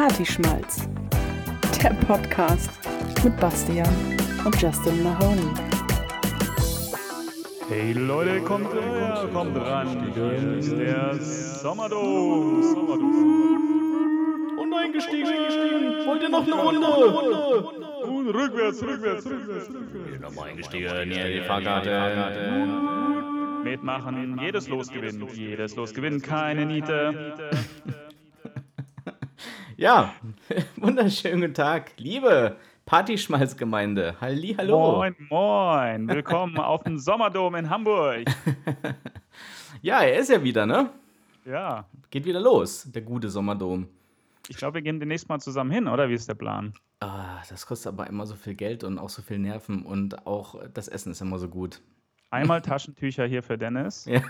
Partyschmalz. Der Podcast mit Bastian und Justin Mahoney. Hey Leute, kommt her, kommt ran. Hier ist der Sommerdom. Und eingestiegen. Wollt ihr noch eine Runde? Und rückwärts, rückwärts, rückwärts, rückwärts. Nochmal eingestiegen, hier die Fahrkarte. Mitmachen, jedes Los gewinnt. Jedes Los gewinnt, keine Niete. Ja, wunderschönen guten Tag, liebe Partyschmalzgemeinde. Halli, hallo. Moin, moin. Willkommen auf dem Sommerdom in Hamburg. Ja, er ist ja wieder, ne? Ja, Geht wieder los, der gute Sommerdom. ich glaube, wir gehen demnächst mal zusammen hin, oder? Wie ist der Plan? Ah, das kostet aber immer so viel Geld und auch so viel Nerven und auch das Essen ist immer so gut. Einmal Taschentücher hier für Dennis. Ja.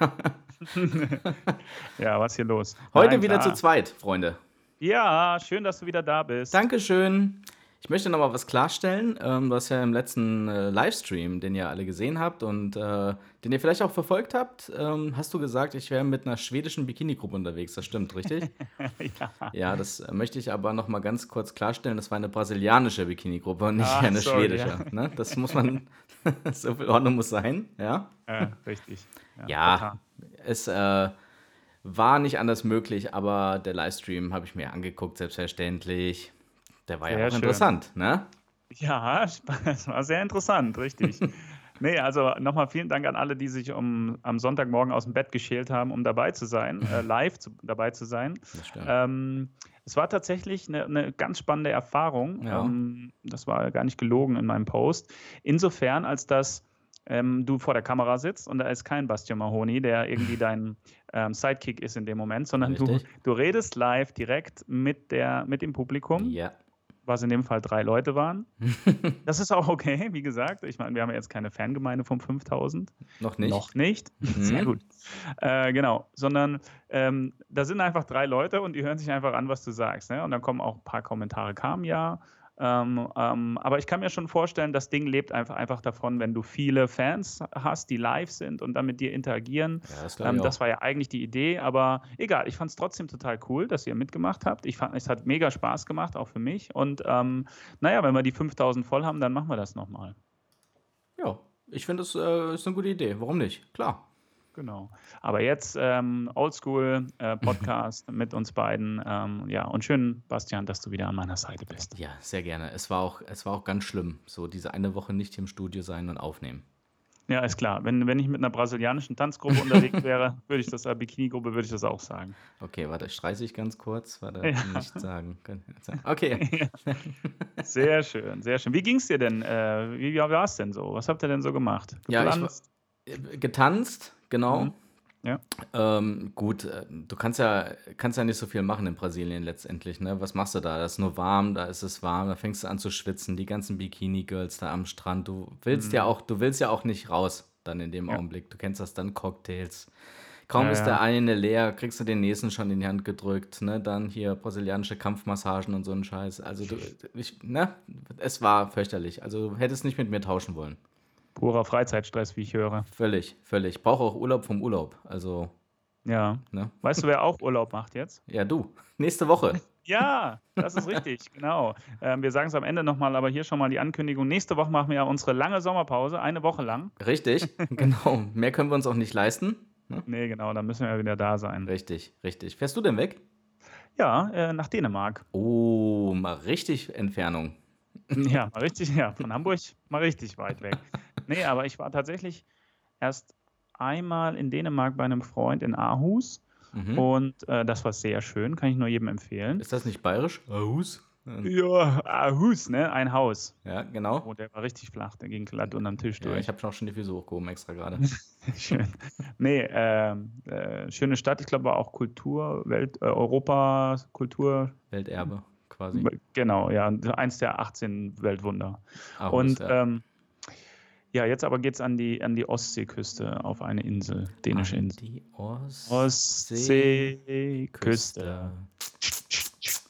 Ja, was ist hier los? Heute Nein, wieder klar. zu zweit, Freunde. Ja, schön, dass du wieder da bist. Dankeschön. Ich möchte noch mal was klarstellen. Ähm, du hast ja im letzten äh, Livestream, den ihr alle gesehen habt und äh, den ihr vielleicht auch verfolgt habt, ähm, hast du gesagt, ich wäre mit einer schwedischen Bikini-Gruppe unterwegs. Das stimmt, richtig? ja. ja, das äh, möchte ich aber noch mal ganz kurz klarstellen. Das war eine brasilianische Bikini-Gruppe und nicht Ah, eine sorry, schwedische. ja. Ne? Das muss man, so viel Ordnung muss sein, ja? Äh, richtig. Ja, total. es äh, war nicht anders möglich, aber der Livestream habe ich mir angeguckt, selbstverständlich. Der war ja Sehr auch schön. interessant, ne? Ja, es war sehr interessant, richtig. nee, also nochmal vielen Dank an alle, die sich um, am Sonntagmorgen aus dem Bett geschält haben, um dabei zu sein, äh, live zu, dabei zu sein. Das stimmt. Ähm, es war tatsächlich eine, eine ganz spannende Erfahrung. Ja. Ähm, das war gar nicht gelogen in meinem Post. Insofern, als dass ähm, du vor der Kamera sitzt und da ist kein Bastian Mahoney, der irgendwie dein ähm, Sidekick ist in dem Moment, sondern du, Richtig. du redest live direkt mit, der, mit dem Publikum Ja. was in dem Fall drei Leute waren. Das ist auch okay, wie gesagt. Ich meine, wir haben ja jetzt keine Fangemeinde von 5000. Noch nicht. Noch nicht. Sehr Mhm. gut. Äh, genau, sondern ähm, da sind einfach drei Leute und die hören sich einfach an, was du sagst. Ne? Und dann kommen auch ein paar Kommentare, kamen ja. Ähm, ähm, aber ich kann mir schon vorstellen, das Ding lebt einfach, einfach davon, wenn du viele Fans hast, die live sind und dann mit dir interagieren. Ja, das, Ähm, das war ja eigentlich die Idee, aber egal, ich fand es trotzdem total cool, dass ihr mitgemacht habt. Ich fand, es hat mega Spaß gemacht, auch für mich. Und ähm, naja, wenn wir die 5000 voll haben, dann machen wir das nochmal. ja, ich finde, das äh, ist eine gute Idee. Warum nicht? Klar. Genau. Aber jetzt ähm, Oldschool äh, Podcast mit uns beiden. Ähm, ja, und schön, Bastian, dass du wieder an meiner Seite bist. Ja, sehr gerne. Es war auch, es war auch ganz schlimm, so diese eine Woche nicht im Studio sein und aufnehmen. Ja, ist klar. Wenn, wenn ich mit einer brasilianischen Tanzgruppe unterwegs wäre, würde ich das, äh, Bikini-Gruppe, würde ich das auch sagen. Okay, warte, streiche ich ganz kurz. Warte, Ja. nicht sagen. Kann ich nicht sagen. Okay. Sehr schön, sehr schön. Wie ging es dir denn? Äh, wie war es denn so? Was habt ihr denn so gemacht? Ja, ich? Äh, Getanzt, genau. Mhm. Ja. Ähm, gut, äh, du kannst ja, kannst ja nicht so viel machen in Brasilien letztendlich, ne? Was machst du da? Da ist nur warm, da ist es warm, da fängst du an zu schwitzen, die ganzen Bikini-Girls da am Strand. Du willst ja auch, du willst ja auch nicht raus dann in dem Mhm. Ja. Augenblick. Du kennst das dann Cocktails. Kaum Ja, ist der eine leer, kriegst du den nächsten schon in die Hand gedrückt, ne? Dann hier brasilianische Kampfmassagen und so ein Scheiß. Also du, ich, ne? Es war fürchterlich. Also du hättest nicht mit mir tauschen wollen. Purer Freizeitstress, wie ich höre. Völlig, völlig. Ich brauche auch Urlaub vom Urlaub. Also, Ja. ne? Weißt du, wer auch Urlaub macht jetzt? Ja, du. Nächste Woche. Ja, das ist richtig, genau. Ähm, wir sagen es am Ende nochmal, aber hier schon mal die Ankündigung. Nächste Woche machen wir ja unsere lange Sommerpause, eine Woche lang. Richtig, genau. Mehr können wir uns auch nicht leisten. Nee, genau, dann müssen wir wieder da sein. Richtig, richtig. Fährst du denn weg? Ja, äh, nach Dänemark. Oh, mal richtig Entfernung. Ja, mal richtig, ja, von Hamburg mal richtig weit weg. Nee, aber ich war tatsächlich erst einmal in Dänemark bei einem Freund in Aarhus Mhm. und äh, das war sehr schön, kann ich nur jedem empfehlen. Ist das nicht bayerisch? Aus? Ja, Aarhus, ne? Ein Haus. Ja, genau. Oh, der war richtig flach, der ging glatt unterm Tisch Ja, durch. ich habe auch schon die Füße hochgehoben extra gerade. Schön. Nee, ähm, äh, schöne Stadt. Ich glaube, war auch Kultur, Welt, äh, Europa, Kultur. Welterbe quasi. Genau, ja, eins der 18 Weltwunder. Aarhus, Und ja. ähm, ja, jetzt aber geht es an die, an die Ostseeküste auf eine Insel, dänische An Insel. Die Ost Ostseeküste.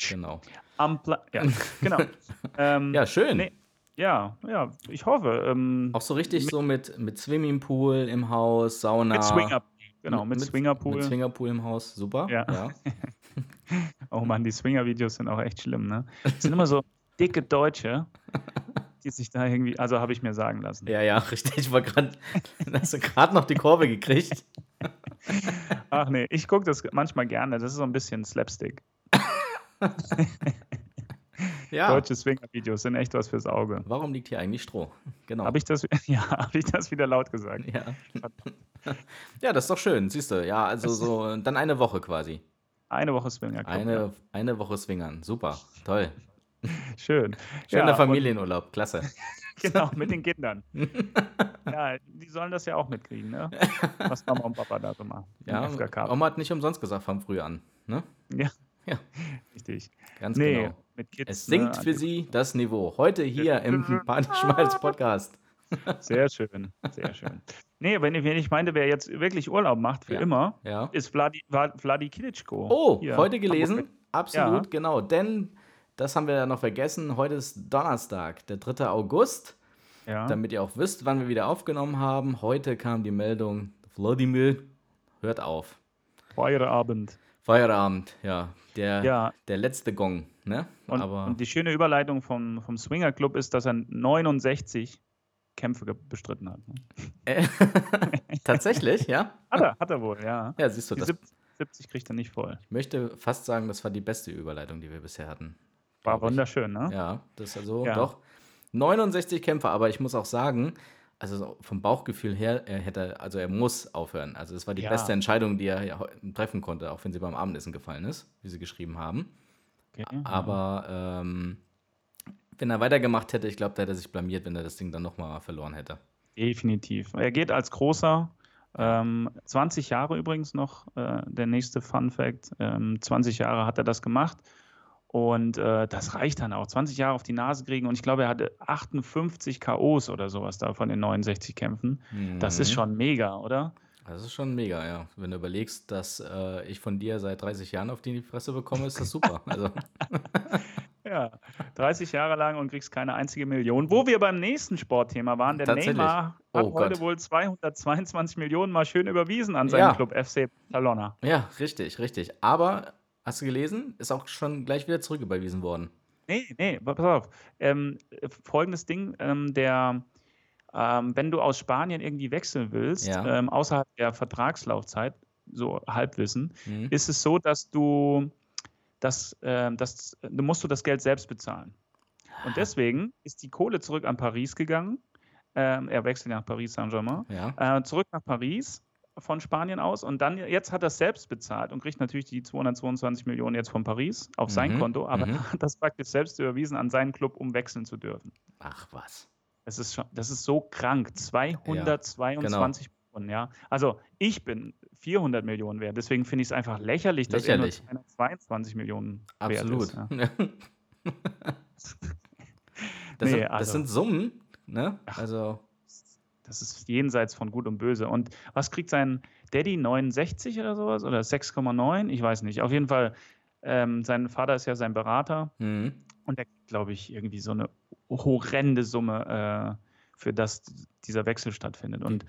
Genau. Am Pla ja, genau. ähm, Ja, schön. Nee, ja, ja, ich hoffe. Ähm, Auch so richtig so mit, mit Swimmingpool im Haus, Sauna. mit Swinger. Genau, mit, Swingerpool. Mit Swingerpool im Haus, super. Ja. ja. oh Mann, die Swinger-Videos sind auch echt schlimm, ne? Das sind immer so dicke Deutsche, die sich da irgendwie, also habe ich mir sagen lassen. Ja, ja, richtig. Ich war gerade, hast du gerade noch die Kurve gekriegt. Ach nee, ich gucke das manchmal gerne. Das ist so ein bisschen Slapstick. Ja. Deutsche Swinger-Videos sind echt was fürs Auge. Warum liegt hier eigentlich Stroh? Genau. Habe ich, das, ja, hab ich das wieder laut gesagt? ja. ja, das ist doch schön, siehst du. Ja, also so, dann eine Woche quasi. Eine Woche Swinger. Eine, eine Woche Swingern. Super, toll. Schön. Schöner Ja, Familienurlaub, klasse. Genau, mit den Kindern. ja, die sollen das ja auch mitkriegen, ne? Was Mama und Papa da so machen. Ja. Oma hat nicht umsonst gesagt von früh an. Ne? Ja. Ja. Richtig. Ganz Nee, genau. Kids. Es sinkt ne, für Sie das Niveau. Heute hier im Partyschmalz Podcast. Sehr schön, sehr schön. Nee, wenn ich, wenn ich meinte, wer jetzt wirklich Urlaub macht für Ja. immer, Ja. ist Vladi, Vla- Vladi Klitschko. Oh, Hier, heute gelesen? Absolut, Ja. genau. Denn, das haben wir ja noch vergessen, heute ist Donnerstag, der 3. August. Ja. Damit ihr auch wisst, wann wir wieder aufgenommen haben. Heute kam die Meldung, Wladimir hört auf. Feierabend. Feierabend, ja. Der, Ja. der letzte Gong, ne? Und, Aber und die schöne Überleitung vom, vom Swinger Club ist, dass er 69 Kämpfe bestritten hat. ne? äh, tatsächlich, ja? Hat er, hat er wohl, ja. Ja, siehst du, Die das, 70, 70 kriegt er nicht voll. ich möchte fast sagen, das war die beste Überleitung, die wir bisher hatten. War wunderschön, ne? Ja, das ist also Ja. doch 69 Kämpfe, aber ich muss auch sagen, also so vom Bauchgefühl her, er hätte, also er muss aufhören. Also es war die Ja. beste Entscheidung, die er ja treffen konnte, auch wenn sie beim Abendessen gefallen ist, wie sie geschrieben haben. Okay. Aber ähm, wenn er weitergemacht hätte, ich glaube, da hätte er sich blamiert, wenn er das Ding dann nochmal verloren hätte. Definitiv. Er geht als großer. Ähm, 20 Jahre übrigens noch, äh, der nächste Fun Fact. Ähm, 20 Jahre hat er das gemacht. Und äh, das reicht dann auch. 20 Jahre auf die Nase kriegen. Und ich glaube, er hatte 58 K.O.s oder sowas da von den 69 Kämpfen. Das ist Mhm. schon mega, oder? Das ist schon mega, ja. Wenn du überlegst, dass äh, ich von dir seit 30 Jahren auf die Fresse bekomme, ist das super. Also, Ja, 30 Jahre lang und kriegst keine einzige Million. Wo wir beim nächsten Sportthema waren, der. Neymar hat Oh heute Gott. wohl 222 Millionen mal schön überwiesen an seinen Ja. Club FC Barcelona. ja, richtig, richtig. Aber, hast du gelesen? Ist auch schon gleich wieder zurücküberwiesen worden. Nee, nee, pass auf. Ähm, äh, folgendes Ding, ähm, der, ähm, wenn du aus Spanien irgendwie wechseln willst, Ja. ähm, außerhalb der Vertragslaufzeit, so Halbwissen, Mhm. ist es so, dass du das, ähm, das, du musst du das Geld selbst bezahlen. Und deswegen ist die Kohle zurück an Paris gegangen. Ähm, er wechselt nach Paris Saint-Germain. Ja. Äh, zurück nach Paris von Spanien aus und dann jetzt hat er es selbst bezahlt und kriegt natürlich die 222 Millionen jetzt von Paris auf sein Mhm, Konto, aber mhm. er hat das praktisch selbst überwiesen an seinen Club, um wechseln zu dürfen. Ach was. Das ist schon, das ist so krank. 222 Millionen, ja. Also ich bin 400 Millionen wert, deswegen finde ich es einfach lächerlich, dass Lächerlich. er nur 222 Millionen Absolut. wert ist. Ja. das, Nee, sind, das also- sind Summen, ne? Ach. Also, Das ist jenseits von Gut und Böse. Und was kriegt sein Daddy? 69 oder sowas? Oder 6,9? Ich weiß nicht. Auf jeden Fall, ähm, sein Vater ist ja sein Berater mhm. und der kriegt, glaube ich, irgendwie so eine horrende Summe, äh, für das dieser Wechsel stattfindet. Und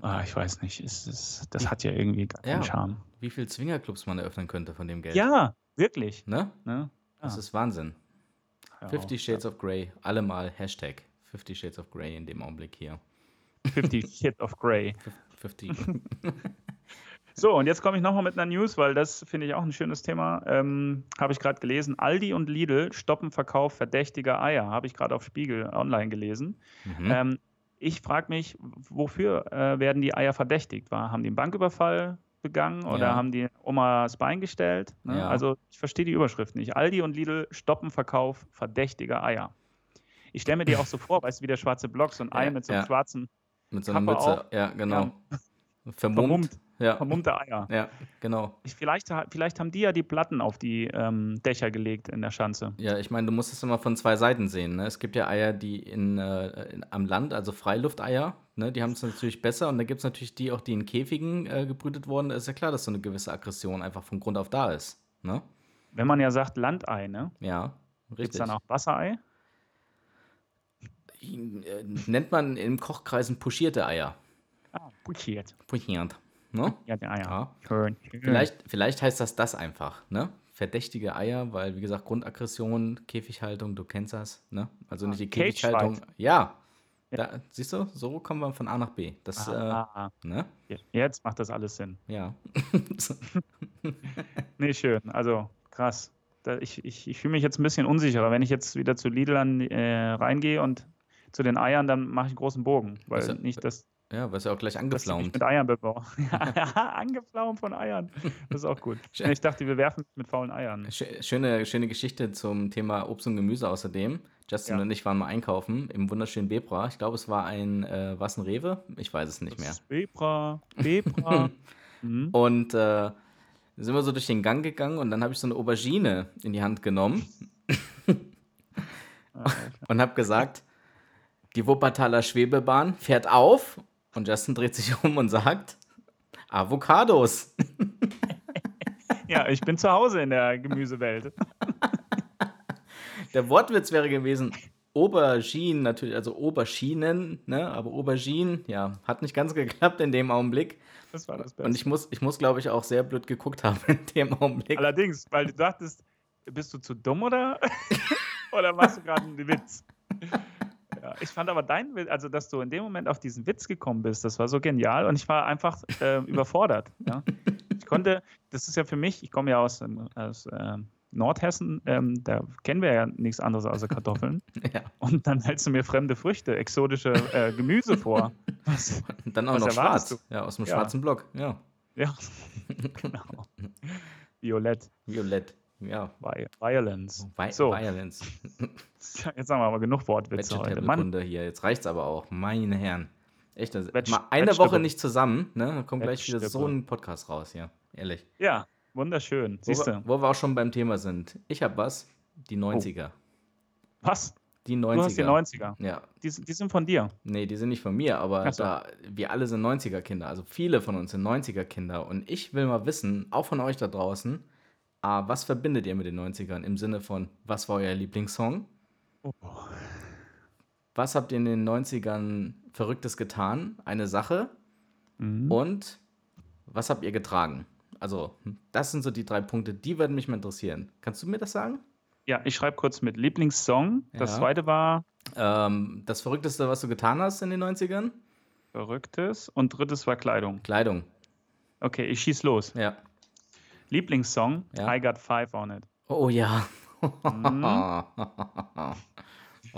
ah, ich weiß nicht, es ist, das hat ja irgendwie gar keinen Ja. Charme. wie viel Zwingerclubs man eröffnen könnte von dem Geld. Ja, wirklich. Ne? Ne? Das Ja. ist Wahnsinn. Ja, 50 Shades of Grey, alle mal Hashtag 50 Shades of Grey in dem Augenblick hier. 50 Shades of Grey. 50. So, und jetzt komme ich nochmal mit einer News, weil das finde ich auch ein schönes Thema. Ähm, habe ich gerade gelesen. Aldi und Lidl stoppen Verkauf verdächtiger Eier. Habe ich gerade auf Spiegel online gelesen. Mhm. Ähm, ich frage mich, wofür äh, werden die Eier verdächtigt? War, haben die einen Banküberfall begangen oder Ja. haben die Oma das Bein gestellt? Ne? Ja. Also ich verstehe die Überschrift nicht. Aldi und Lidl stoppen Verkauf verdächtiger Eier. Ich stelle mir die auch so vor, weißt du, wie der schwarze Block, so ein Ei Ja, mit so einem schwarzen, Mit so einer Kappe Mütze. auf. Ja, genau. Vermummt. Ja. vermummte Eier. ja, genau. Ich, vielleicht, vielleicht haben die ja die Platten auf die ähm, Dächer gelegt in der Schanze. Ja, ich meine, du musst es immer von zwei Seiten sehen. Ne? Es gibt ja Eier, die in, äh, in, am Land, also Freilufteier, ne? die haben es natürlich besser. Und dann gibt es natürlich die auch, die in Käfigen äh, gebrütet wurden. Da ist ja klar, dass so eine gewisse Aggression einfach von Grund auf da ist. Ne? Wenn man ja sagt Landei, ne? Ja, Gibt es richtig. dann auch Wasserei? Äh, Nennt man in Kochkreisen puschierte Eier. Ah, pochiert. Puschiert. Ne? Ja, die Eier. Ja. Schön. schön. Vielleicht, vielleicht heißt das das einfach, ne? Verdächtige Eier, weil, wie gesagt, Grundaggression, Käfighaltung, du kennst das, ne? Also nicht die Käfighaltung. Ja. Da, siehst du, so kommen wir von A nach B. Das, Ah, äh, ah, ah. ne? Jetzt macht das alles Sinn. Ja. Nee, schön. Also krass. Ich ich, ich fühle mich jetzt ein bisschen unsicherer. Wenn ich jetzt wieder zu Lidl an, äh, reingehe und zu den Eiern, dann mache ich einen großen Bogen. Weil ja- nicht, dass, ja, wirst ja auch gleich angeflaumt. mit Eiern ja, angeflaumt von Eiern. Das ist auch gut. Ich dachte, wir werfen mit faulen Eiern. Schö- Schöne, schöne Geschichte zum Thema Obst und Gemüse außerdem. Justin Ja. und ich waren mal einkaufen im wunderschönen Bebra. Ich glaube, es war ein, äh, was ein Rewe? Ich weiß es nicht mehr. Das ist Bebra, Bebra. mhm. Und äh, sind wir so durch den Gang gegangen und dann habe ich so eine Aubergine in die Hand genommen und habe gesagt, die Wuppertaler Schwebebahn fährt auf und Justin dreht sich um und sagt, Avocados. Ja, ich bin zu Hause in der Gemüsewelt. Der Wortwitz wäre gewesen, Auberginen natürlich, also Oberschienen, ne? aber Aubergine, ja, hat nicht ganz geklappt in dem Augenblick. Das war das Beste. Und ich muss, ich muss glaube ich, auch sehr blöd geguckt haben in dem Augenblick. Allerdings, weil du dachtest, bist du zu dumm oder, oder machst du gerade einen Witz? Ja, ich fand aber dein also dass du in dem Moment auf diesen Witz gekommen bist, das war so genial und ich war einfach äh, überfordert. Ja. Ich konnte, das ist ja für mich, ich komme ja aus, ähm, aus ähm, Nordhessen, ähm, da kennen wir ja nichts anderes außer Kartoffeln. Ja. Und dann hältst du mir fremde Früchte, exotische äh, Gemüse vor. Was? Und dann auch noch schwarz. Ja, aus dem Ja. schwarzen Block. Ja. Ja, genau. Violett, Violett. Ja. Vi Violence. Vi So. Violence. Jetzt haben wir aber genug Wortwitze heute. Mann, hier. Jetzt reicht's aber auch. Meine Herren. Echt, das, Veg- mal eine. Woche nicht zusammen, ne? Dann kommt gleich wieder so ein Podcast raus hier. Ehrlich. ja, wunderschön. Wo Siehst du? wo wir auch schon beim Thema sind. Ich habe was. Die 90er. Was? Die 90er. Oh. Du hast die 90er. Ja. Die, sind- die sind von dir. Nee, die sind nicht von mir, aber so. da, wir alle sind 90er-Kinder. Also viele von uns sind 90er-Kinder. Und ich will mal wissen, auch von euch da draußen, ah, was verbindet ihr mit den 90ern im Sinne von, was war euer Lieblingssong? Oh. Was habt ihr in den 90ern Verrücktes getan? Eine Sache. Mhm. Und was habt ihr getragen? Also, das sind so die drei Punkte, die würden mich mal interessieren. Kannst du mir das sagen? Ja, ich schreibe kurz mit Lieblingssong. Das Ja. zweite war Ähm, das Verrückteste, was du getan hast in den 90ern? Verrücktes und drittes war Kleidung. Kleidung. Okay, ich schieß los. Ja. Lieblingssong, Ja. I Got Five on It. Oh ja. Mhm. Auf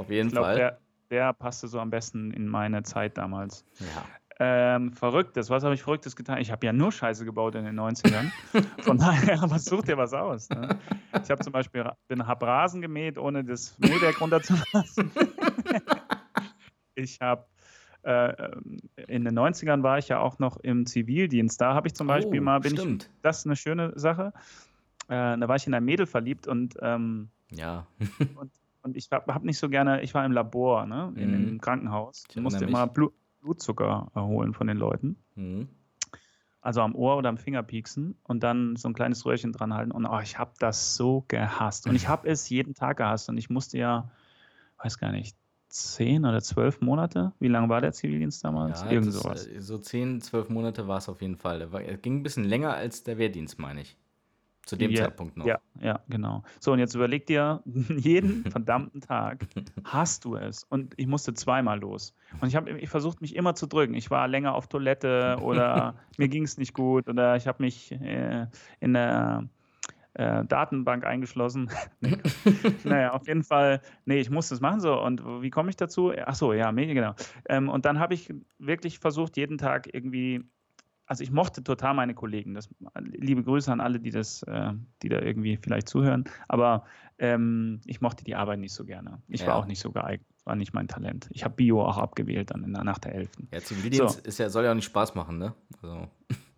jeden Ich glaube, Fall. der, der passte so am besten in meine Zeit damals. Ja. Ähm, Verrücktes, was habe ich Verrücktes getan? Ich habe ja nur Scheiße gebaut in den 90ern. Von daher, aber such dir was aus. Ne? Ich habe zum Beispiel bin, hab Rasen gemäht, ohne das Mähwerk runterzulassen. ich habe in den 90ern war ich ja auch noch im Zivildienst. Da habe ich zum Beispiel oh, mal, bin ich, stimmt. das ist eine schöne Sache. Äh, da war ich in ein Mädel verliebt und ähm, Ja. und ich habe hab nicht so gerne, ich war im Labor, ne, in, Mhm. im Krankenhaus. Ich Ich musste immer. Blut, Blutzucker äh, holen von den Leuten. Mhm. Also am Ohr oder am Finger pieksen und dann so ein kleines Röhrchen dran halten. Und oh, ich habe das so gehasst. Und ich habe es jeden Tag gehasst. Und ich musste ja, weiß gar nicht, zehn oder zwölf Monate? Wie lange war der Zivildienst damals? Ja, Irgend sowas. äh, so 10, 12 Monate war es auf jeden Fall. Er ging ein bisschen länger als der Wehrdienst, meine ich. Zu dem Ja, Zeitpunkt noch. Ja, ja, genau. So, und jetzt überleg dir, jeden verdammten Tag hast du es. Und ich musste zweimal los. Und ich habe ich versucht, mich immer zu drücken. Ich war länger auf Toilette oder mir ging es nicht gut oder ich habe mich äh, in der äh, Datenbank eingeschlossen. nee. naja, auf jeden Fall, nee, ich musste es machen so. Und wie komme ich dazu? Ach so, ja, Medien, genau. Ähm, und dann habe ich wirklich versucht, jeden Tag irgendwie also ich mochte total meine Kollegen. Das, liebe Grüße an alle, die das, äh, die da irgendwie vielleicht zuhören. Aber ähm, ich mochte die Arbeit nicht so gerne. Ich Ja. war auch nicht so geeignet. War nicht mein Talent. Ich habe Bio auch abgewählt dann in nach der 11. Ja, Zivildienst ist ja, soll ja auch nicht Spaß machen, ne? Also,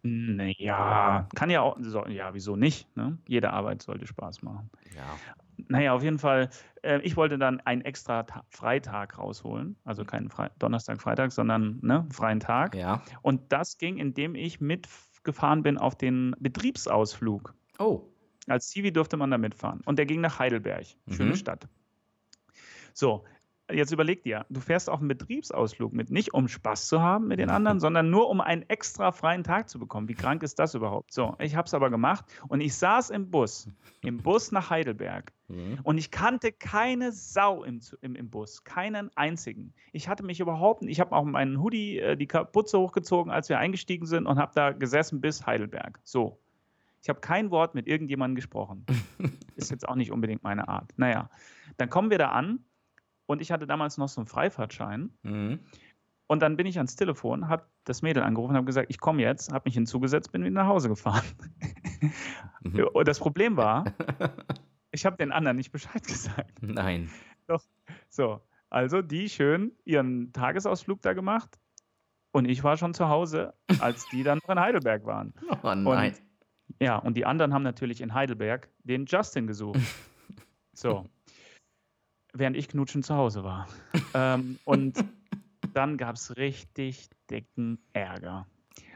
Naja, kann ja auch, so, ja, wieso nicht? Ne? Jede Arbeit sollte Spaß machen. ja. Naja, auf jeden Fall, äh, ich wollte dann einen extra Ta Freitag rausholen. Also keinen Fre Donnerstag, Freitag, sondern ne, freien Tag. Ja. Und das ging, indem ich mitgefahren bin auf den Betriebsausflug. Oh. Als Zivi durfte man da mitfahren. Und der ging nach Heidelberg. Schöne Mhm. Stadt. So, jetzt überleg dir, du fährst auf einen Betriebsausflug mit, nicht um Spaß zu haben mit den anderen, sondern nur um einen extra freien Tag zu bekommen. Wie krank ist das überhaupt? So, ich habe es aber gemacht und ich saß im Bus, im Bus nach Heidelberg Mhm. und ich kannte keine Sau im, im, im Bus, keinen einzigen. Ich hatte mich überhaupt nicht, ich habe auch meinen Hoodie, äh, die Kapuze hochgezogen, als wir eingestiegen sind und habe da gesessen bis Heidelberg. So. Ich habe kein Wort mit irgendjemandem gesprochen. Ist jetzt auch nicht unbedingt meine Art. Naja, dann kommen wir da an und ich hatte damals noch so einen Freifahrtschein. Mhm. Und dann bin ich ans Telefon, habe das Mädel angerufen und habe gesagt, ich komme jetzt, habe mich hinzugesetzt, bin wieder nach Hause gefahren. Mhm. und das Problem war, ich habe den anderen nicht Bescheid gesagt. Nein. So, also die schön ihren Tagesausflug da gemacht und ich war schon zu Hause, als die dann noch in Heidelberg waren. Oh nein. Und, ja, und die anderen haben natürlich in Heidelberg den Justin gesucht. So. Während ich knutschen zu Hause war. ähm, und dann gab es richtig dicken Ärger.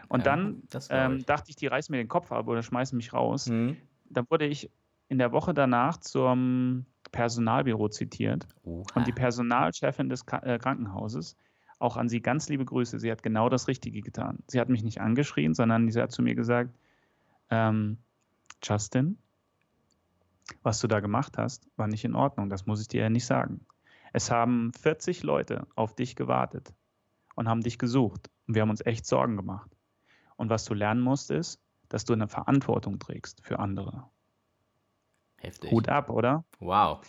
Und Ja, dann ähm, dachte ich, die reißen mir den Kopf ab oder schmeißen mich raus. Mhm. Dann wurde ich in der Woche danach zum Personalbüro zitiert. Oha. Und die Personalchefin des Ka äh, Krankenhauses, auch an sie ganz liebe Grüße, sie hat genau das Richtige getan. Sie hat mich nicht angeschrien, sondern sie hat zu mir gesagt, ähm, Justin, was du da gemacht hast, war nicht in Ordnung, das muss ich dir ja nicht sagen. Es haben 40 Leute auf dich gewartet und haben dich gesucht und wir haben uns echt Sorgen gemacht. Und was du lernen musst, ist, dass du eine Verantwortung trägst für andere. Heftig. Hut ab, oder? Wow.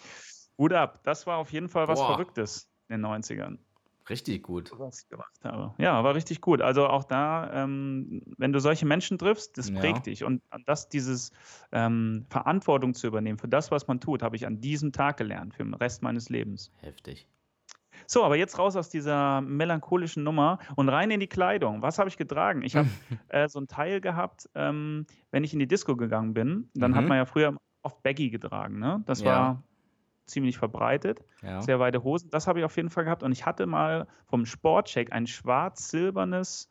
Hut ab. Das war auf jeden Fall was Boah. Verrücktes in den 90ern. Richtig gut. was ich gemacht habe. Ja, war richtig gut. Also auch da, ähm, wenn du solche Menschen triffst, das Ja. prägt dich. Und das, dieses ähm, Verantwortung zu übernehmen für das, was man tut, habe ich an diesem Tag gelernt, für den Rest meines Lebens. Heftig. So, aber jetzt raus aus dieser melancholischen Nummer und rein in die Kleidung. Was habe ich getragen? Ich habe äh, so ein Teil gehabt, ähm, wenn ich in die Disco gegangen bin, dann hat Mhm. man ja früher oft Baggy getragen. Ne? Das Ja. war ziemlich verbreitet Ja. sehr weite Hosen. Das habe ich auf jeden Fall gehabt. Und ich hatte mal vom Sportcheck ein schwarz-silbernes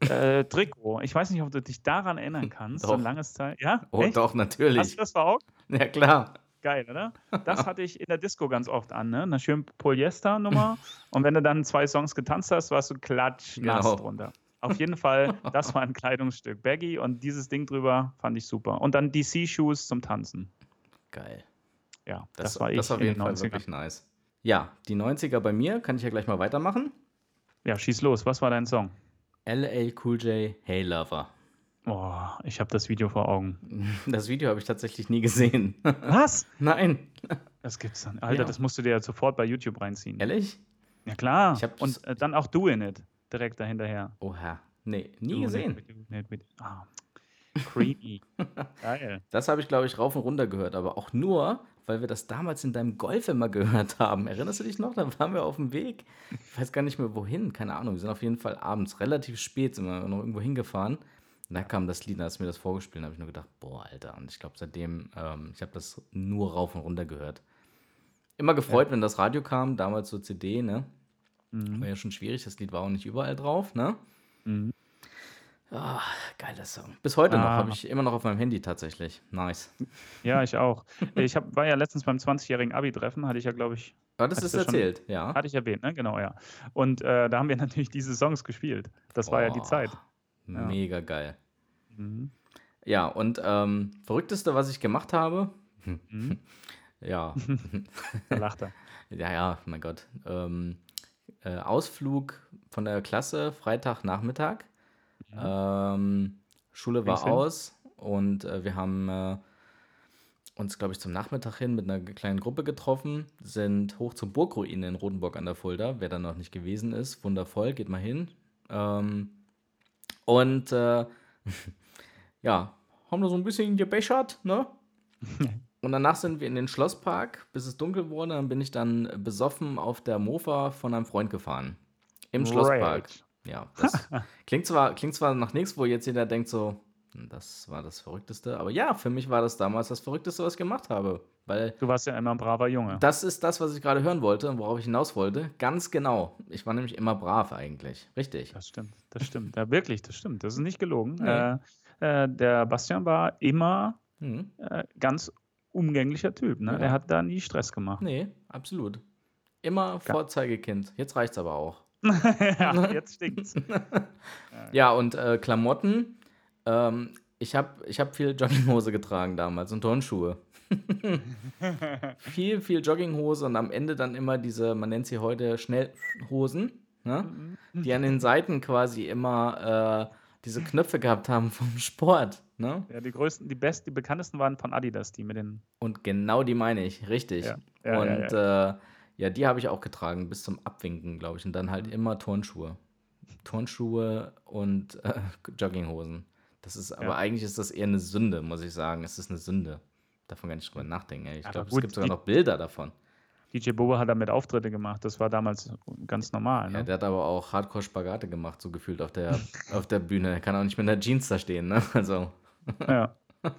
äh, Trikot. Ich weiß nicht, ob du dich daran erinnern kannst. So ein Doch. langes Teil. Ja? Oh, Echt? doch, Hast natürlich. du das vor Augen? Ja, klar. Geil, oder? Das hatte ich in der Disco ganz oft an, ne? Eine schöne Polyester-Nummer. Und wenn du dann zwei Songs getanzt hast, warst du klatschnass Genau. drunter. Auf jeden Fall, das war ein Kleidungsstück. Baggy und dieses Ding drüber fand ich super. Und dann DC-Shoes zum Tanzen. Geil. Ja, Das, das, war ich das auf in jeden den Fall 90ern. wirklich nice. Ja, die 90er bei mir, kann ich ja gleich mal weitermachen. Ja, schieß los. Was war dein Song? LA Cool J, Hey Lover. Oh, ich habe das Video vor Augen. Das Video habe ich tatsächlich nie gesehen. Was? Nein. Das gibt's dann. Alter, Ja. das musst du dir ja sofort bei YouTube reinziehen. Ehrlich? Ja, klar. Und äh, dann auch Do In It direkt dahinterher. Oha. Nee, nie Do gesehen. It, do it, do it. Ah, creepy. Geil. Das habe ich, glaube ich, rauf und runter gehört, aber auch nur, weil wir das damals in deinem Golf immer gehört haben. Erinnerst du dich noch? Da waren wir auf dem Weg. Ich weiß gar nicht mehr wohin, keine Ahnung. Wir sind auf jeden Fall abends relativ spät, sind wir noch irgendwo hingefahren. Und da kam das Lied, da hast du mir das vorgespielt, da habe ich nur gedacht, boah, Alter. Und ich glaube, seitdem, ähm, ich habe das nur rauf und runter gehört. Immer gefreut, wenn das Radio kam, damals so CD, ne? Mhm. War ja schon schwierig, das Lied war auch nicht überall drauf, ne? Mhm. Ah, geiler Song. Bis heute noch, Ah. habe ich immer noch auf meinem Handy tatsächlich. Nice. Ja, ich auch. Ich hab, war ja letztens beim 20-jährigen Abi-Treffen, hatte ich ja, glaube ich, Aber das Hattest ist du schon- erzählt, ja. hatte ich erwähnt, ne? Genau, ja. Und äh, da haben wir natürlich diese Songs gespielt. Das war ja die Zeit. Mega geil. Mhm. Ja, und ähm, verrückteste, was ich gemacht habe, Mhm. ja, Da lacht er. ja, ja, mein Gott. Ähm, äh, Ausflug von der Klasse, Freitagnachmittag. Ähm, Schule war aus und äh, wir haben äh, uns, glaube ich, zum Nachmittag hin mit einer kleinen Gruppe getroffen, sind hoch zur Burgruine in Rotenburg an der Fulda. Wer da noch nicht gewesen ist, wundervoll, geht mal hin. Ähm, und äh, ja, haben da so ein bisschen gebechert, ne? Und danach sind wir in den Schlosspark, bis es dunkel wurde. Dann bin ich dann besoffen auf der Mofa von einem Freund gefahren. Im Schlosspark. Right. Ja, das klingt zwar, klingt zwar nach nichts, wo jetzt jeder denkt so, hm, das war das Verrückteste. Aber ja, für mich war das damals das Verrückteste, was ich gemacht habe. Weil Du warst ja immer ein braver Junge. das ist das, was ich gerade hören wollte und worauf ich hinaus wollte. Ganz genau. Ich war nämlich immer brav eigentlich. Richtig. Das stimmt, das stimmt. Ja, wirklich, das stimmt. Das ist nicht gelogen. Nee. Äh, äh, der Bastian war immer Hm. äh, ganz umgänglicher Typ. Ne? Ja. Der hat da nie Stress gemacht. Nee, absolut. Immer Vorzeigekind. Jetzt reicht's aber auch. ja, jetzt stinkt's. Ja, und äh, Klamotten. Ähm, ich habe ich hab viel Jogginghose getragen damals und Turnschuhe. viel, viel Jogginghose und am Ende dann immer diese, man nennt sie heute Schnellhosen, ne? die an den Seiten quasi immer äh, diese Knöpfe gehabt haben vom Sport. Ne? Ja, die größten, die besten, die bekanntesten waren von Adidas, die mit den. Und genau die meine ich, richtig. Ja, ja, und ja, ja, äh, ja die habe ich auch getragen, bis zum Abwinken, glaube ich. Und dann halt immer Turnschuhe. Turnschuhe und äh, Jogginghosen. Das ist, aber Ja. eigentlich ist das eher eine Sünde, muss ich sagen. Es ist eine Sünde. Davon gar nicht drüber nachdenken. Ey. Ich Aber glaube, es gibt sogar noch Bilder davon. DJ Bobo hat damit Auftritte gemacht. Das war damals ganz normal. Ja, Ne? der hat aber auch Hardcore-Spagate gemacht, so gefühlt auf der, auf der Bühne. Er kann auch nicht mit einer Jeans da stehen, ne? Also, Ja.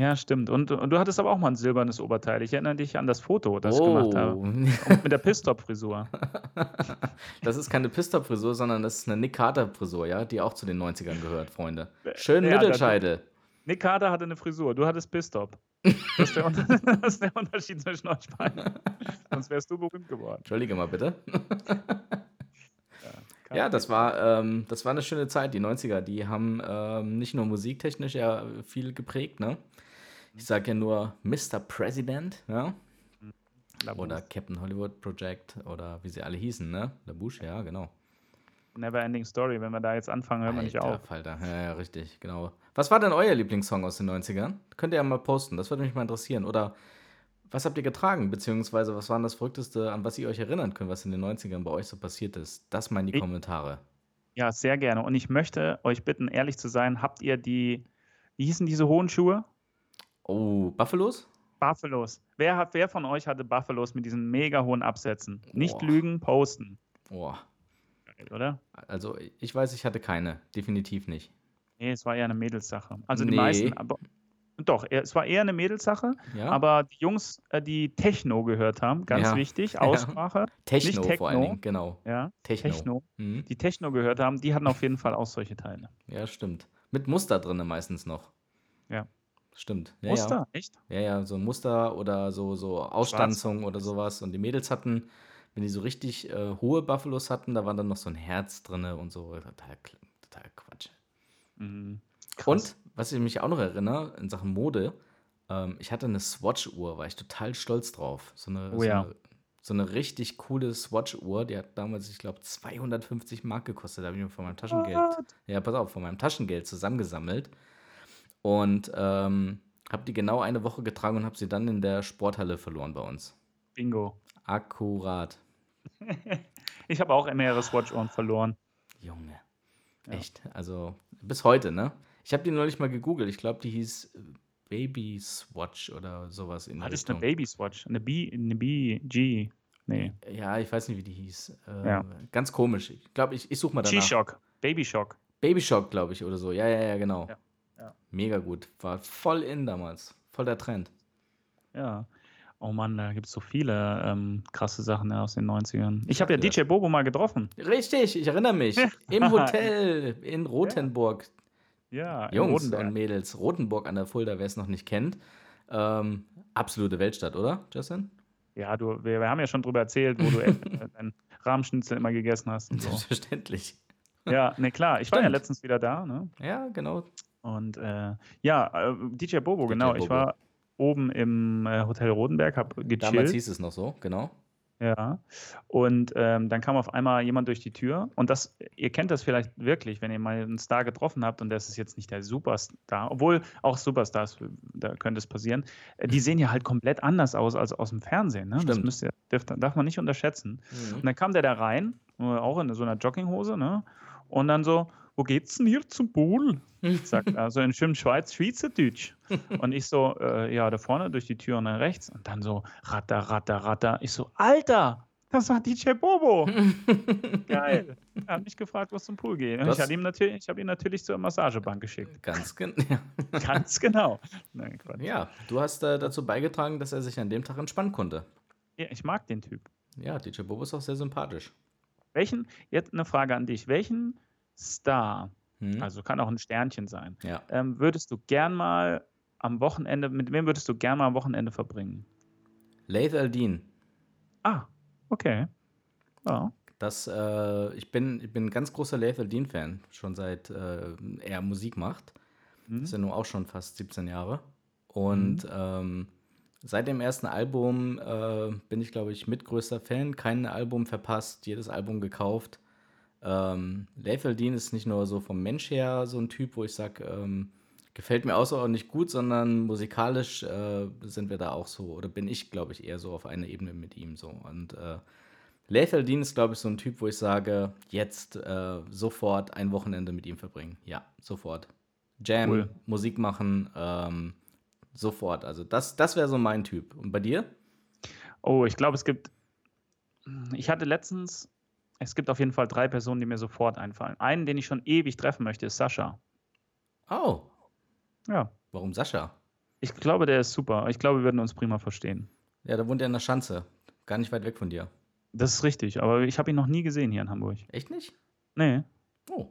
ja, stimmt. Und, und du hattest aber auch mal ein silbernes Oberteil. Ich erinnere dich an das Foto, das ich gemacht habe. oh, Und mit der Pistop-Frisur. das ist keine Pistop-Frisur, sondern das ist eine Nick Carter-Frisur, ja, die auch zu den 90ern gehört, Freunde. Schön Ja, Mittelscheitel. Nick Carter hatte eine Frisur, du hattest Pistop. Das ist der, das ist der Unterschied zwischen euch beiden. Sonst wärst du berühmt geworden. Entschuldige mal bitte. Ja, das war, ähm, das war eine schöne Zeit, die 90er. Die haben ähm, nicht nur musiktechnisch ja viel geprägt, ne? Ich sage ja nur Mr. President, ja? Oder Captain Hollywood Project oder wie sie alle hießen, ne? Labouche, ja, genau. Never Ending Story. Wenn wir da jetzt anfangen, hören wir nicht Alter auf. Falter. Ja, ja, richtig, genau. Was war denn euer Lieblingssong aus den 90ern? Könnt ihr ja mal posten, das würde mich mal interessieren. Oder was habt ihr getragen, beziehungsweise was war das Verrückteste, an was ihr euch erinnern könnt, was in den 90ern bei euch so passiert ist? Das mal in die Ich- Kommentare. Ja, sehr gerne. Und ich möchte euch bitten, ehrlich zu sein, habt ihr die, wie hießen diese hohen Schuhe? Oh, Buffalos? Buffalos. Wer, hat, wer von euch hatte Buffalos mit diesen mega hohen Absätzen? Nicht Boah. lügen, posten. Boah. Geil, Oder? Also ich weiß, ich hatte keine. Definitiv nicht. Nee, es war eher eine Mädelssache. Also die Nee. meisten, aber doch, es war eher eine Mädelssache, Ja? aber die Jungs, äh, die Techno gehört haben, ganz Ja. wichtig, Ja. Aussprache, Techno, nicht vor allen Techno. Dingen, genau. ja, Techno. Techno, Mhm. die Techno gehört haben, die hatten auf jeden Fall auch solche Teile. Ja, stimmt. Mit Muster drinne meistens noch. Ja. Stimmt. Ja, Muster, echt? Ja, ja, so ein Muster oder so, so Ausstanzung oder sowas. Und die Mädels hatten, wenn die so richtig äh, hohe Buffalos hatten, da war dann noch so ein Herz drinne und so. Total, total Quatsch. Mhm. Und, was ich mich auch noch erinnere, in Sachen Mode, ähm, ich hatte eine Swatch-Uhr, war ich total stolz drauf. So eine, Oh so ja. eine, so eine richtig coole Swatch-Uhr, die hat damals, ich glaube, 250 Mark gekostet. Da habe ich mir von meinem Taschengeld, What? ja, pass auf, von meinem Taschengeld zusammengesammelt. Und ähm, habe die genau eine Woche getragen und habe sie dann in der Sporthalle verloren bei uns. Bingo. Akkurat. Ich habe auch mehrere Swatch-Ohren verloren. Junge. Ja. Echt. Also bis heute, ne? Ich habe die neulich mal gegoogelt. Ich glaube, die hieß äh, Baby Swatch oder sowas in der das ist eine Richtung. Baby-Swatch. Eine B, eine BG. Nee. Ja, ich weiß nicht, wie die hieß. Äh, Ja. Ganz komisch. Ich glaube, ich, ich suche mal danach. G-Shock. Baby-Shock. Baby Shock, glaube ich, oder so. Ja, ja, ja, genau. Ja, ja. Mega gut. War voll in damals. Voll der Trend. Ja. Oh Mann, da gibt es so viele ähm, krasse Sachen ja, aus den 90ern. Ich habe ja Ja. DJ Bobo mal getroffen. Richtig, ich erinnere mich. Im Hotel in Rothenburg. Ja, Jungs Rodenberg. und Mädels. Rothenburg an der Fulda, wer es noch nicht kennt. Ähm, absolute Weltstadt, oder, Justin? Ja, du, wir, wir haben ja schon drüber erzählt, wo du äh, dein Rahmenschnitzel immer gegessen hast. Und so. Selbstverständlich. Ja, ne klar. Ich war ja Stimmt. letztens wieder da. Ne? Ja, genau. Und äh, ja, äh, DJ Bobo, DJ genau. Ich Bobo. war oben im äh, Hotel Rodenberg, hab Damals gechillt. hieß es noch so, genau. Ja. Und ähm, dann kam auf einmal jemand durch die Tür. Und das, ihr kennt das vielleicht wirklich, wenn ihr mal einen Star getroffen habt und das ist jetzt nicht der Superstar, obwohl auch Superstars, da könnte es passieren, äh, die sehen ja halt komplett anders aus als aus dem Fernsehen. Ne? Das müsst ihr, darf, darf man nicht unterschätzen. Mhm. Und dann kam der da rein, auch in so einer Jogginghose, ne? Und dann so, wo geht's denn hier zum Pool? Sagt er, so in schönem Schweiz, Schweizerdeutsch. Und ich so, äh, ja, da vorne durch die Tür und dann rechts. Und dann so, ratter, ratter, ratter. Ich so, Alter, das war DJ Bobo. Geil. Er hat mich gefragt, was zum Pool geht. Und ich habe ihn, natürlich, ich hab ihn natürlich zur Massagebank geschickt. Ganz genau. Ja. Ganz genau. Nein, ja, du hast äh, dazu beigetragen, dass er sich an dem Tag entspannen konnte. Ja, ich mag den Typ. Ja, DJ Bobo ist auch sehr sympathisch. Welchen, jetzt eine Frage an dich. Welchen Star, Hm? also kann auch ein Sternchen sein, ja. ähm, würdest du gern mal am Wochenende, mit wem würdest du gern mal am Wochenende verbringen? Laith Aldin. Ah, Okay. Ja. Das, äh, ich, bin, ich bin ein ganz großer Lethal Dean-Fan, schon seit äh, er Musik macht. Mhm. Das ja nun auch schon fast 17 Jahre. Und ähm, seit dem ersten Album äh, bin ich, glaube ich, mitgrößter Fan. Kein Album verpasst, jedes Album gekauft. Ähm, Lethal Dean ist nicht nur so vom Mensch her so ein Typ, wo ich sage, ähm, gefällt mir außerordentlich gut, sondern musikalisch äh, sind wir da auch so, oder bin ich, glaube ich, eher so auf einer Ebene mit ihm so. Und äh, Lethal Dean ist, glaube ich, so ein Typ, wo ich sage, jetzt äh, sofort ein Wochenende mit ihm verbringen. Ja, sofort. Jam, Cool. Musik machen, ähm, sofort. Also das, das wäre so mein Typ. Und bei dir? Oh, ich glaube, es gibt. Ich hatte letztens. Es gibt auf jeden Fall drei Personen, die mir sofort einfallen. Einen, den ich schon ewig treffen möchte, ist Sascha. Oh, Ja. warum Sascha? Ich glaube, der ist super. Ich glaube, wir würden uns prima verstehen. Ja, da wohnt er in der Schanze. Gar nicht weit weg von dir. Das ist richtig, aber ich habe ihn noch nie gesehen hier in Hamburg. Echt nicht? Nee, Oh.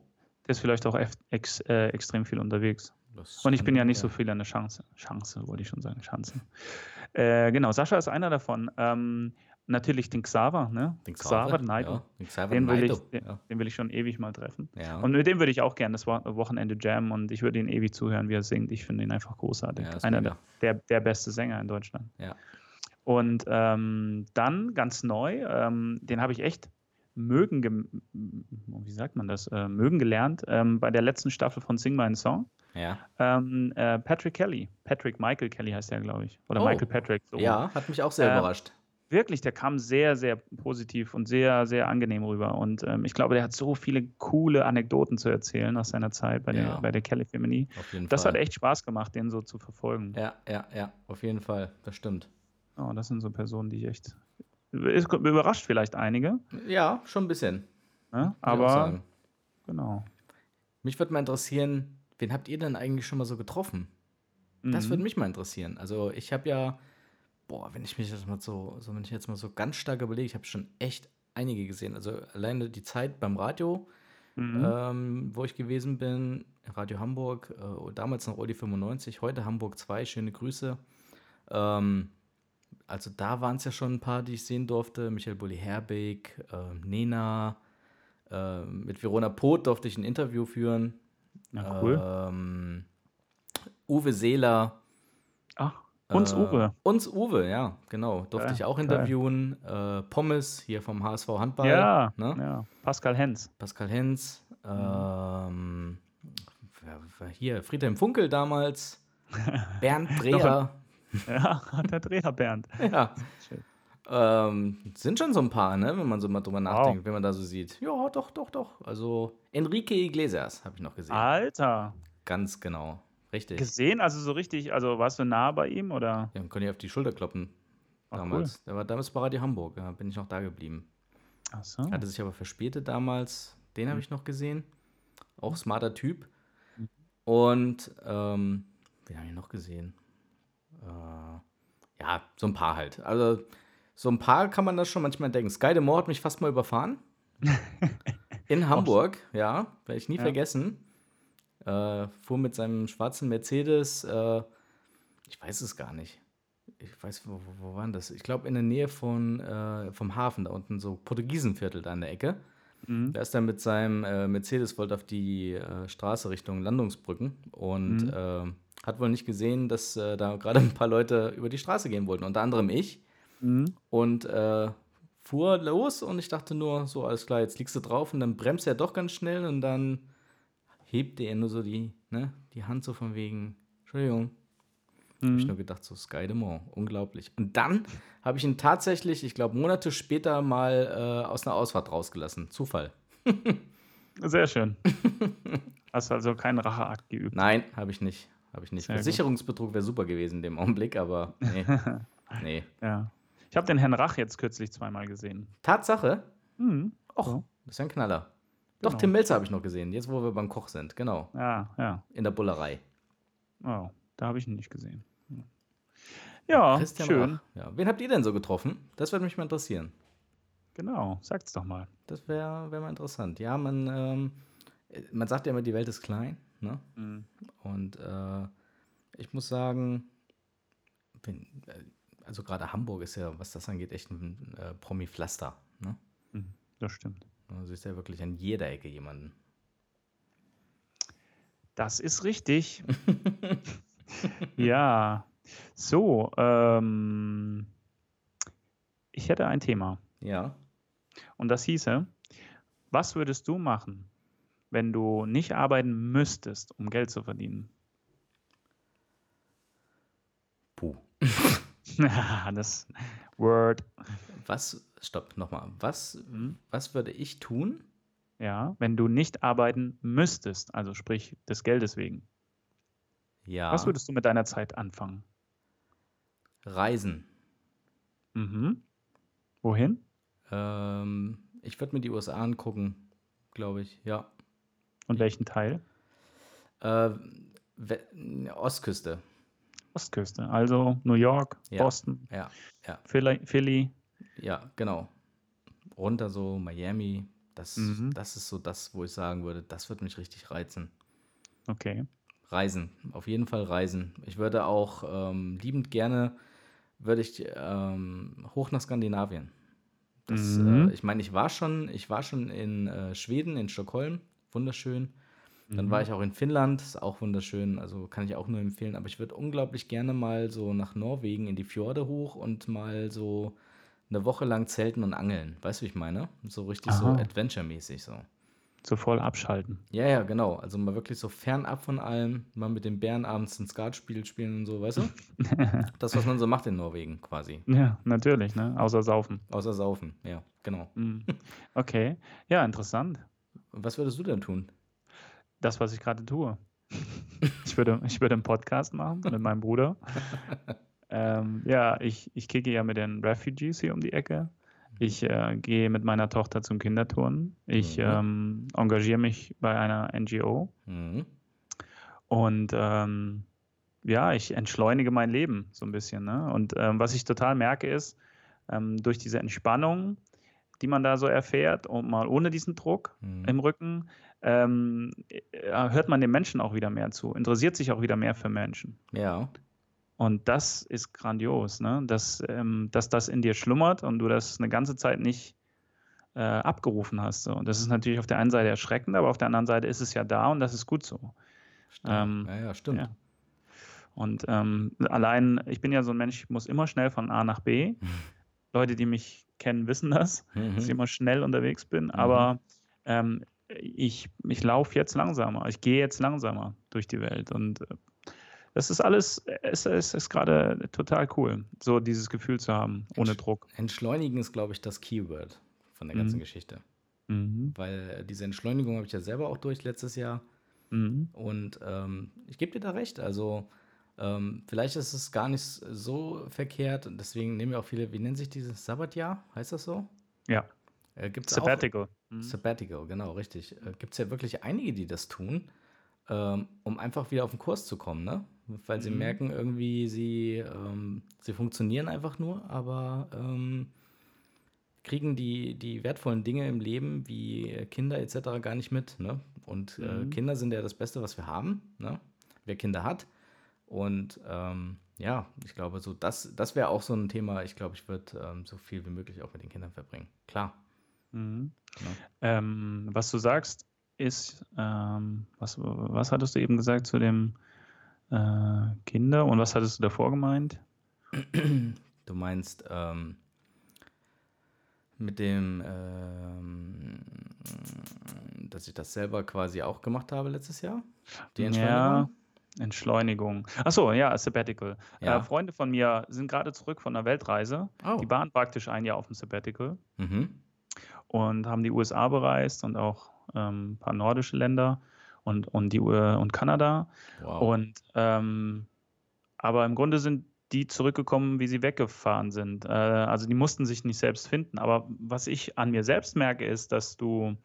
der ist vielleicht auch ex äh, extrem viel unterwegs. das Und ich bin ja nicht so viel an der Chance. Chance, wollte ich schon sagen. Chance. Äh, genau, Sascha ist einer davon. Ähm, natürlich den Xaver, ne? Den Xaver Naido. Ja, den Xaver Den will, ich, den, Ja. den will ich schon ewig mal treffen. Ja. Und mit dem würde ich auch gerne das Wo- Wochenende jammen und ich würde ihn ewig zuhören, wie er singt. Ich finde ihn einfach großartig. Einer der, der, der beste Sänger in Deutschland. Ja. Und ähm, dann ganz neu, ähm, den habe ich echt mögen, wie sagt man das, äh, mögen gelernt ähm, bei der letzten Staffel von Sing My Song. ja. Ähm, äh, Patrick Kelly, Patrick Michael Kelly heißt er, glaube ich. Oder Oh. Michael Patrick. so. ja, hat mich auch sehr Äh, überrascht. Wirklich, der kam sehr, sehr positiv und sehr, sehr angenehm rüber. Und ähm, ich glaube, der hat so viele coole Anekdoten zu erzählen aus seiner Zeit bei Ja. der, bei der Kelly jeden Das Fall. hat echt Spaß gemacht, den so zu verfolgen. Ja, ja, ja, auf jeden Fall. Das stimmt. Oh, das sind so Personen, die ich echt. Es überrascht vielleicht einige, Ja, schon ein bisschen. ne? ich auch aber genau. Mich würde mal interessieren, wen habt ihr denn eigentlich schon mal so getroffen? Das Mhm. würde mich mal interessieren. Also ich habe ja, boah, wenn ich mich jetzt mal so, so wenn ich jetzt mal so ganz stark überlege, ich habe schon echt einige gesehen. Also alleine die Zeit beim Radio, Mhm. ähm, wo ich gewesen bin, Radio Hamburg, äh, damals noch Oli 95, heute Hamburg 2, schöne Grüße. Ähm, also da waren es ja schon ein paar, die ich sehen durfte. Michael Bulli-Herbig, äh, Nena, äh, mit Verona Poth durfte ich ein Interview führen. Ja, cool. Ähm, Uwe Seeler. Ach, uns äh, Uwe. Uns Uwe, ja, genau. Durfte Geil, ich auch interviewen. Äh, Pommes hier vom HSV Handball. Ja, Ne? ja, Pascal Hens. Pascal Hens. Ähm, wer, wer hier, Friedhelm Funkel damals. Bernd Dreher. Ja, der Dreher Bernd. ja. Schön. Ähm, sind schon so ein paar, ne, wenn man so mal drüber Wow. nachdenkt, wenn man da so sieht. Ja, doch, doch, doch. Also Enrique Iglesias habe ich noch gesehen. Alter. Ganz genau. Richtig. Gesehen, also so richtig, also warst du nah bei ihm oder? Ja, konnte ich auf die Schulter kloppen. Ach, Damals. Der war damals bei Radio Hamburg. Da bin ich noch da geblieben. Ach so. Hatte sich aber verspätet damals. Den Hm. habe ich noch gesehen. Auch smarter Typ. Und ähm, wen habe ich noch gesehen? Äh, ja, so ein paar halt. Also so ein paar kann man das schon manchmal denken. Sky de Moore hat mich fast mal überfahren. In Hamburg, ja, werde ich nie Ja. vergessen. Äh, fuhr mit seinem schwarzen Mercedes, äh, ich weiß es gar nicht. Ich weiß, wo, wo, wo war denn das? Ich glaube, in der Nähe von, äh, vom Hafen, da unten, so Portugiesenviertel da an der Ecke. Mhm. Da ist er mit seinem äh, Mercedes wollte auf die äh, Straße Richtung Landungsbrücken und Mhm. äh, hat wohl nicht gesehen, dass da gerade ein paar Leute über die Straße gehen wollten, unter anderem ich. Mhm. Und fuhr los und ich dachte nur, so alles klar, jetzt liegst du drauf und dann bremst er doch ganz schnell und dann hebte er nur so die, ne, die Hand so von wegen, Entschuldigung. Habe ich Mhm. nur gedacht, so Sky de Mont, unglaublich. Und dann habe ich ihn tatsächlich, ich glaube, Monate später mal äh, aus einer Ausfahrt rausgelassen. Zufall. Sehr schön. Hast also keinen Racheakt geübt. Nein, habe ich nicht. Habe ich nicht. Sehr. Versicherungsbetrug wäre super gewesen in dem Augenblick, aber nee. nee. Ja. Ich habe den Herrn Rach jetzt kürzlich zweimal gesehen. Tatsache, Mhm. och, das ist ein Knaller. Doch, Genau. Tim Melzer habe ich noch gesehen, jetzt wo wir beim Koch sind, genau. Ja, ja. In der Bullerei. Oh, da habe ich ihn nicht gesehen. Ja, Christian schön. Ja. Wen habt ihr denn so getroffen? Das würde mich mal interessieren. Genau, sag's doch mal. Das wäre wär mal interessant. Ja, man, ähm, man sagt ja immer, die Welt ist klein. Ne? Mhm. Und äh, ich muss sagen, wenn, äh, also gerade Hamburg ist ja, was das angeht, echt ein äh, Promi-Pflaster. Ne? Mhm, Das stimmt. Also ist ja wirklich an jeder Ecke jemanden. Das ist richtig. Ja. So, ähm, ich hätte ein Thema. Ja. Und das hieße, was würdest du machen, wenn du nicht arbeiten müsstest, um Geld zu verdienen? Puh. das Word. Was, stopp, nochmal. Was, was würde ich tun? Ja, wenn du nicht arbeiten müsstest, also sprich des Geldes wegen. Ja. Was würdest du mit deiner Zeit anfangen? Reisen. Mhm. Wohin? Ähm, ich würde mir die USA angucken, glaube ich. Ja. Und welchen Teil? Äh, Ostküste. Ostküste, also New York, Ja. Boston, Ja, ja, Philly, Philly. ja, genau. Runter so Miami. Das, Mhm. das ist so das, wo ich sagen würde, das wird mich richtig reizen. Okay. Reisen, auf jeden Fall reisen. Ich würde auch ähm, liebend gerne, würde ich ähm, hoch nach Skandinavien. Das, Mhm. äh, ich meine, ich war schon, ich war schon in äh, Schweden, in Stockholm, wunderschön. Dann Mhm. war ich auch in Finnland, ist auch wunderschön, also kann ich auch nur empfehlen. Aber ich würde unglaublich gerne mal so nach Norwegen in die Fjorde hoch und mal so eine Woche lang zelten und angeln. Weißt du, wie ich meine? So richtig so Aha. Adventure-mäßig so. So voll abschalten. Ja, ja, genau. Also mal wirklich so fernab von allem, mal mit den Bären abends ein Skatspiel spielen und so, weißt du? Das, was man so macht in Norwegen quasi. Ja, natürlich, ne? Außer Saufen. Außer saufen, ja, genau. Mhm. Okay. Ja, interessant. Was würdest du denn tun? Das, was ich gerade tue. Ich würde, ich würde einen Podcast machen mit meinem Bruder. Ähm, ja, ich, ich kicke ja mit den Refugees hier um die Ecke. Ich äh, gehe mit meiner Tochter zum Kinderturnen. Ich Mhm. ähm, engagiere mich bei einer NGO. Mhm. Und ähm, ja, ich entschleunige mein Leben so ein bisschen. Ne? Und ähm, was ich total merke ist, ähm, durch diese Entspannung, die man da so erfährt und mal ohne diesen Druck Mhm. im Rücken, ähm, äh, hört man den Menschen auch wieder mehr zu, interessiert sich auch wieder mehr für Menschen. Ja, Und das ist grandios, ne? dass, ähm, dass das in dir schlummert und du das eine ganze Zeit nicht äh, abgerufen hast. So. Und das ist natürlich auf der einen Seite erschreckend, aber auf der anderen Seite ist es ja da und das ist gut so. stimmt. Ähm, ja, ja, stimmt. ja. Und ähm, allein, ich bin ja so ein Mensch, ich muss immer schnell von A nach B. Leute, die mich kennen, wissen das, Mhm. dass ich immer schnell unterwegs bin. Aber ähm, ich, ich laufe jetzt langsamer. Ich gehe jetzt langsamer durch die Welt. Und äh, das ist alles, es, es ist gerade total cool, so dieses Gefühl zu haben, ohne Entsch- Druck. Entschleunigen ist, glaube ich, das Keyword von der ganzen Mhm. Geschichte. Mhm. Weil diese Entschleunigung habe ich ja selber auch durch letztes Jahr. Mhm. Und ähm, ich gebe dir da recht. Also, ähm, vielleicht ist es gar nicht so verkehrt. Und deswegen nehmen wir auch viele, wie nennt sich dieses Sabbatjahr? Heißt das so? Ja, Äh, gibt's Sabbatical. Auch, Mhm. Sabbatical, genau, richtig. Äh, Gibt es ja wirklich einige, die das tun, ähm, um einfach wieder auf den Kurs zu kommen, ne? Weil sie Mhm. merken irgendwie, sie, ähm, sie funktionieren einfach nur, aber ähm, kriegen die, die wertvollen Dinge im Leben wie Kinder etc. gar nicht mit. Ne? Und äh, Mhm. Kinder sind ja das Beste, was wir haben, ne? wer Kinder hat. Und ähm, ja, ich glaube, so das, das wäre auch so ein Thema. Ich glaube, ich würde ähm, so viel wie möglich auch mit den Kindern verbringen. Klar. Mhm. Ja. Ähm, was du sagst, ist, ähm, was, was hattest du eben gesagt zu dem äh, Kinder und was hattest du davor gemeint? Du meinst ähm, mit dem, ähm, dass ich das selber quasi auch gemacht habe letztes Jahr? Die Ja, Entschleunigung. Achso, ja, Sabbatical. Ja. Äh, Freunde von mir sind gerade zurück von einer Weltreise. Oh. Die waren praktisch ein Jahr auf dem Sabbatical Mhm. Und haben die USA bereist und auch ähm, ein paar nordische Länder und, und, die, und Kanada. Wow. Und ähm, aber im Grunde sind die zurückgekommen, wie sie weggefahren sind. Äh, also die mussten sich nicht selbst finden. Aber was ich an mir selbst merke, ist, dass du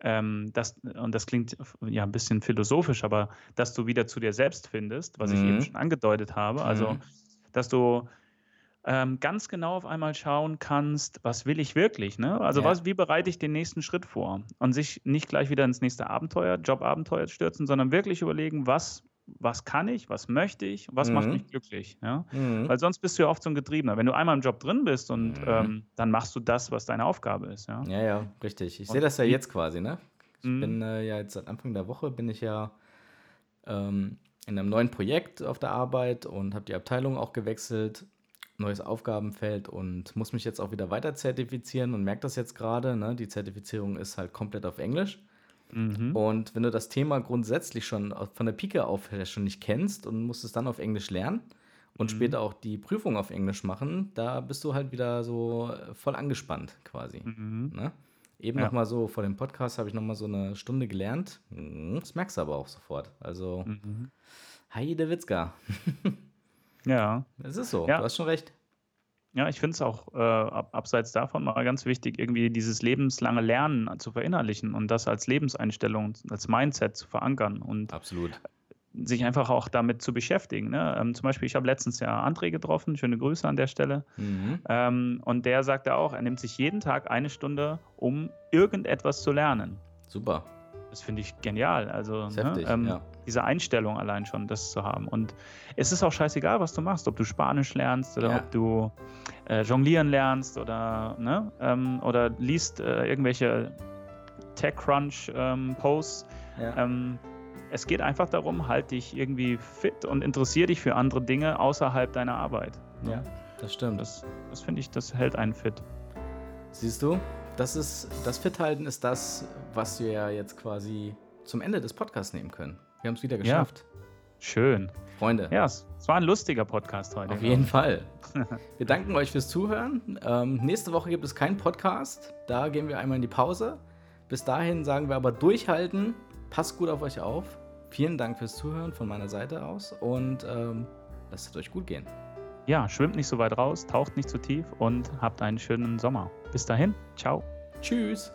ähm, das, und das klingt ja ein bisschen philosophisch, aber dass du wieder zu dir selbst findest, was ich Mhm. eben schon angedeutet habe. Also, Mhm. dass du ähm, ganz genau auf einmal schauen kannst, was will ich wirklich, ne? Also Ja. was, wie bereite ich den nächsten Schritt vor? Und sich nicht gleich wieder ins nächste Abenteuer, Jobabenteuer stürzen, sondern wirklich überlegen, was, was kann ich, was möchte ich, was macht Mhm. mich glücklich. Ja? Mhm. Weil sonst bist du ja oft so ein Getriebener. Wenn du einmal im Job drin bist und Mhm. ähm, dann machst du das, was deine Aufgabe ist. Ja? Ja, ja, richtig. Ich sehe das ja jetzt quasi, ne? Ich Mhm. bin äh, ja jetzt seit Anfang der Woche bin ich ja ähm, in einem neuen Projekt auf der Arbeit und habe die Abteilung auch gewechselt, neues Aufgabenfeld und muss mich jetzt auch wieder weiter zertifizieren und merke das jetzt gerade, ne? Die Zertifizierung ist halt komplett auf Englisch. Mhm. Und wenn du das Thema grundsätzlich schon von der Pike auf schon nicht kennst und musst es dann auf Englisch lernen und Mhm. später auch die Prüfung auf Englisch machen, da bist du halt wieder so äh, voll angespannt quasi. Mhm. Ne? Eben Ja. noch mal so vor dem Podcast habe ich noch mal so eine Stunde gelernt. Mhm, Das merkst du aber auch sofort. Also, Mhm. Heide Witzka. Ja. Es ist so, Ja. du hast schon recht. Ja, ich finde es auch äh, ab, abseits davon mal ganz wichtig, irgendwie dieses lebenslange Lernen zu verinnerlichen und das als Lebenseinstellung, als Mindset zu verankern und Absolut. sich einfach auch damit zu beschäftigen. Ne? Ähm, zum Beispiel, ich habe letztens ja André getroffen, schöne Grüße an der Stelle. Mhm. Ähm, und der sagte auch, er nimmt sich jeden Tag eine Stunde, um irgendetwas zu lernen. Super. Das finde ich genial. Also ne, heftig, ähm, ja. diese Einstellung allein schon, das zu haben. Und es ist auch scheißegal, was du machst, ob du Spanisch lernst oder Ja. ob du äh, jonglieren lernst oder, ne, ähm, oder liest äh, irgendwelche TechCrunch-Posts. Ja. ähm, es geht einfach darum, halt dich irgendwie fit und interessier dich für andere Dinge außerhalb deiner Arbeit. ne? ja, das stimmt. Das, das finde ich, das hält einen fit. Siehst du, das ist das Fithalten ist das, was wir ja jetzt quasi zum Ende des Podcasts nehmen können. Wir haben es wieder geschafft. Schön. Freunde, Ja, es, war ein lustiger Podcast heute. auf jeden. Fall. Wir danken euch fürs Zuhören. Ähm, nächste Woche gibt es keinen Podcast. Da gehen wir einmal in die Pause. Bis dahin sagen wir aber durchhalten. Passt gut auf euch auf. Vielen Dank fürs Zuhören von meiner Seite aus und ähm, lasst es euch gut gehen. Ja, schwimmt nicht so weit raus, taucht nicht zu tief und habt einen schönen Sommer. Bis dahin, ciao. Tschüss.